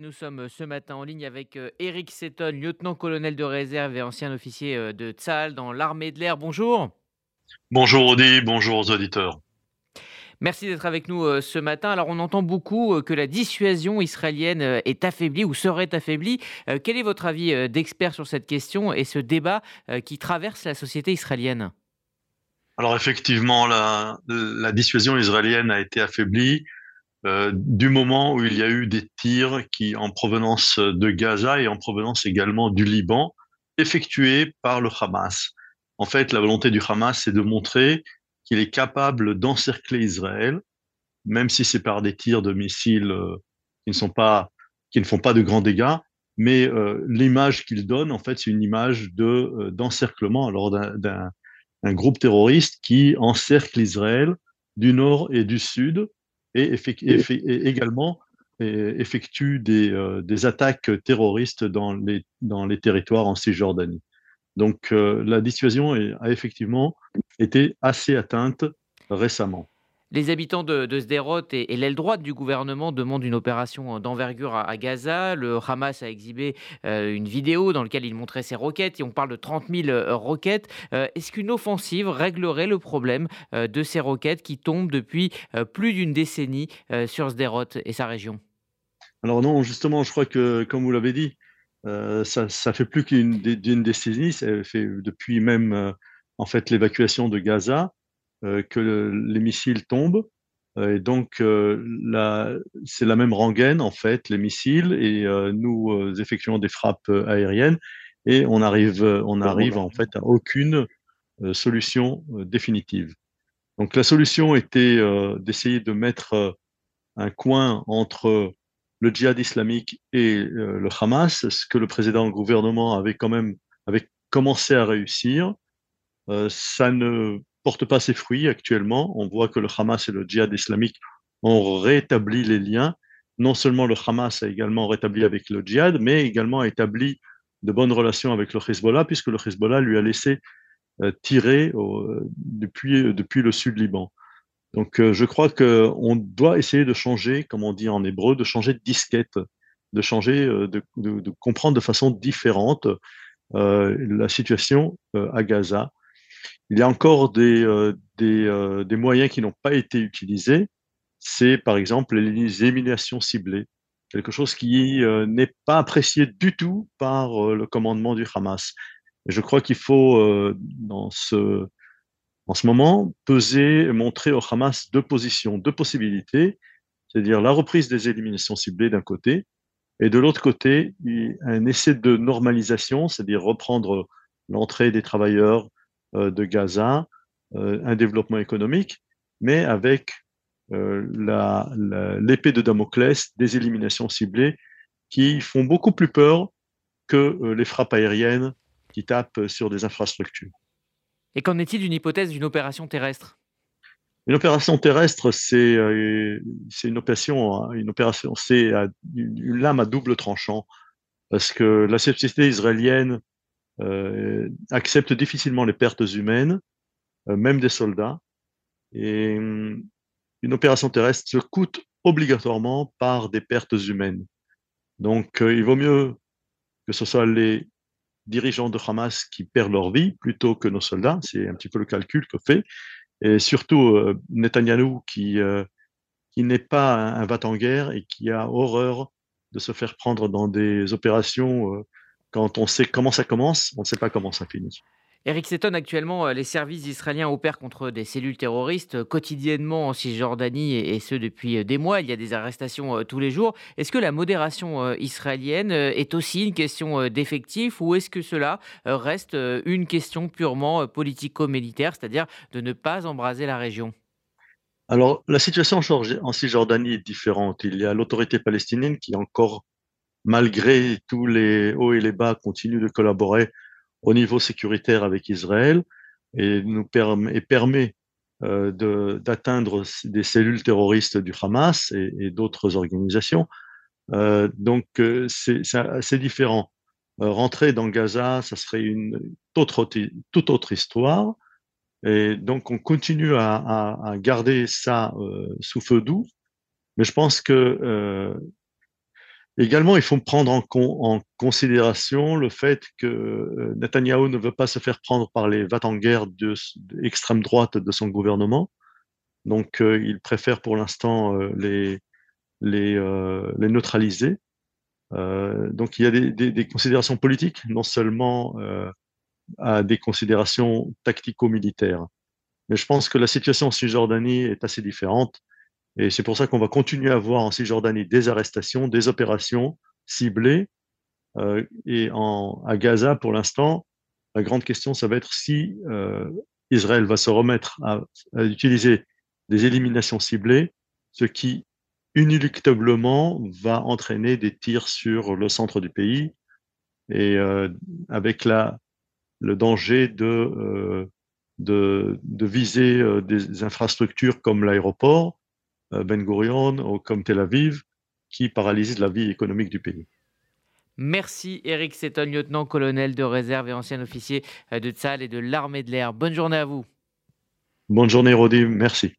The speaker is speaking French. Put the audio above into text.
Nous sommes ce matin en ligne avec Eric Seton, lieutenant-colonel de réserve et ancien officier de Tsahal dans l'armée de l'air. Bonjour. Bonjour Audi, bonjour aux auditeurs. Merci d'être avec nous ce matin. Alors on entend beaucoup que la dissuasion israélienne est affaiblie ou serait affaiblie. Quel est votre avis d'expert sur cette question et ce débat qui traverse la société israélienne? Alors effectivement, la, la dissuasion israélienne a été affaiblie. Euh, du moment où il y a eu des tirs qui, en provenance de Gaza et en provenance également du Liban, effectués par le Hamas. En fait, la volonté du Hamas, c'est de montrer qu'il est capable d'encercler Israël, même si c'est par des tirs de missiles euh, qui ne sont pas, qui ne font pas de grands dégâts. Mais euh, l'image qu'il donne, en fait, c'est une image de d'encerclement alors d'un groupe terroriste qui encercle Israël du nord et du sud et, également effectue euh, des, attaques terroristes dans les, dans les territoires en Cisjordanie. Donc euh, la dissuasion a effectivement été assez atteinte récemment. Les habitants de, de et, l'aile droite du gouvernement demandent une opération d'envergure à, Gaza. Le Hamas a exhibé euh, une vidéo dans laquelle il montrait ses roquettes et on parle de 30 000 euh, roquettes. Euh, est-ce qu'une offensive réglerait le problème de ces roquettes qui tombent depuis plus d'une décennie sur Sderot et sa région? Alors non, justement, je crois que, comme vous l'avez dit, ça, ça fait plus qu'une décennie, ça fait depuis même en fait l'évacuation de Gaza. Euh, que les missiles tombent. Euh, et donc, euh, c'est la même rengaine, en fait, les missiles, et nous effectuons des frappes aériennes, et on arrive, on arrive en fait à aucune solution définitive. Donc, la solution était d'essayer de mettre un coin entre le djihad islamique et le Hamas, ce que le président gouvernement avait quand même avait commencé à réussir. ça ne porte pas ses fruits actuellement. On voit que le Hamas et le djihad islamique ont rétabli les liens. Non seulement le Hamas a également rétabli avec le djihad, mais également a établi de bonnes relations avec le Hezbollah, puisque le Hezbollah lui a laissé euh, tirer depuis, depuis le sud Liban. Donc euh, je crois qu'on doit essayer de changer, comme on dit en hébreu, de changer de disquette, de changer, euh, de, comprendre de façon différente la situation à Gaza il y a encore des, euh, euh, des, moyens qui n'ont pas été utilisés. C'est par exemple les éliminations ciblées, quelque chose qui euh, n'est pas apprécié du tout par le commandement du Hamas. Et je crois qu'il faut, dans ce, en ce moment, peser, montrer au Hamas deux positions, deux possibilités, c'est-à-dire la reprise des éliminations ciblées d'un côté, et de l'autre côté, un essai de normalisation, c'est-à-dire reprendre l'entrée des travailleurs, de Gaza, euh, un développement économique, mais avec euh, l'épée de Damoclès des éliminations ciblées qui font beaucoup plus peur que les frappes aériennes qui tapent sur des infrastructures. Et qu'en est-il d'une hypothèse d'une opération terrestre? Une opération terrestre, c'est une opération, une opération, c'est une lame à double tranchant, parce que la société israélienne euh, accepte difficilement les pertes humaines, euh, même des soldats. Et hum, une opération terrestre se coûte obligatoirement par des pertes humaines. Donc, euh, il vaut mieux que ce soit les dirigeants de Hamas qui perdent leur vie plutôt que nos soldats. C'est un petit peu le calcul que fait. Et surtout, euh, Netanyahou qui, qui n'est pas un, un en guerre et qui a horreur de se faire prendre dans des opérations quand on sait comment ça commence, on ne sait pas comment ça finit. Eric Seton, actuellement, euh, les services israéliens opèrent contre des cellules terroristes euh, quotidiennement en Cisjordanie et ce depuis euh, des mois. Il y a des arrestations tous les jours. Est-ce que la modération israélienne est aussi une question d'effectifs ou est-ce que cela reste une question purement politico-militaire, c'est-à-dire de ne pas embraser la région? Alors, la situation en Cisjordanie est différente. Il y a l'autorité palestinienne qui est encore malgré tous les hauts et les bas, continue de collaborer au niveau sécuritaire avec Israël et nous permet, et permet euh, d'atteindre des cellules terroristes du Hamas et, d'autres organisations. Euh, donc euh, c'est différent. rentrer dans Gaza, ça serait une toute autre histoire. Et donc on continue à, à garder ça sous feu doux. Mais je pense que Également, il faut prendre en, considération le fait que euh, Netanyahou ne veut pas se faire prendre par les va en guerre de, l'extrême droite de son gouvernement. Donc, euh, il préfère pour l'instant euh, les, les, neutraliser. donc, il y a des, des considérations politiques, non seulement à des considérations tactico-militaires. Mais je pense que la situation en Cisjordanie est assez différente. Et c'est pour ça qu'on va continuer à voir en Cisjordanie des arrestations, des opérations ciblées. Euh, et en, à Gaza, pour l'instant, la grande question, ça va être si euh, Israël va se remettre à, utiliser des éliminations ciblées, ce qui inéluctablement va entraîner des tirs sur le centre du pays et euh, avec la, le danger de, de, viser des infrastructures comme l'aéroport Ben Gurion ou comme Tel Aviv, qui paralysent la vie économique du pays. Merci Eric Seton, lieutenant-colonel de réserve et ancien officier euh, de Tzal et de l'armée de l'air. Bonne journée à vous. Bonne journée Rodi, merci.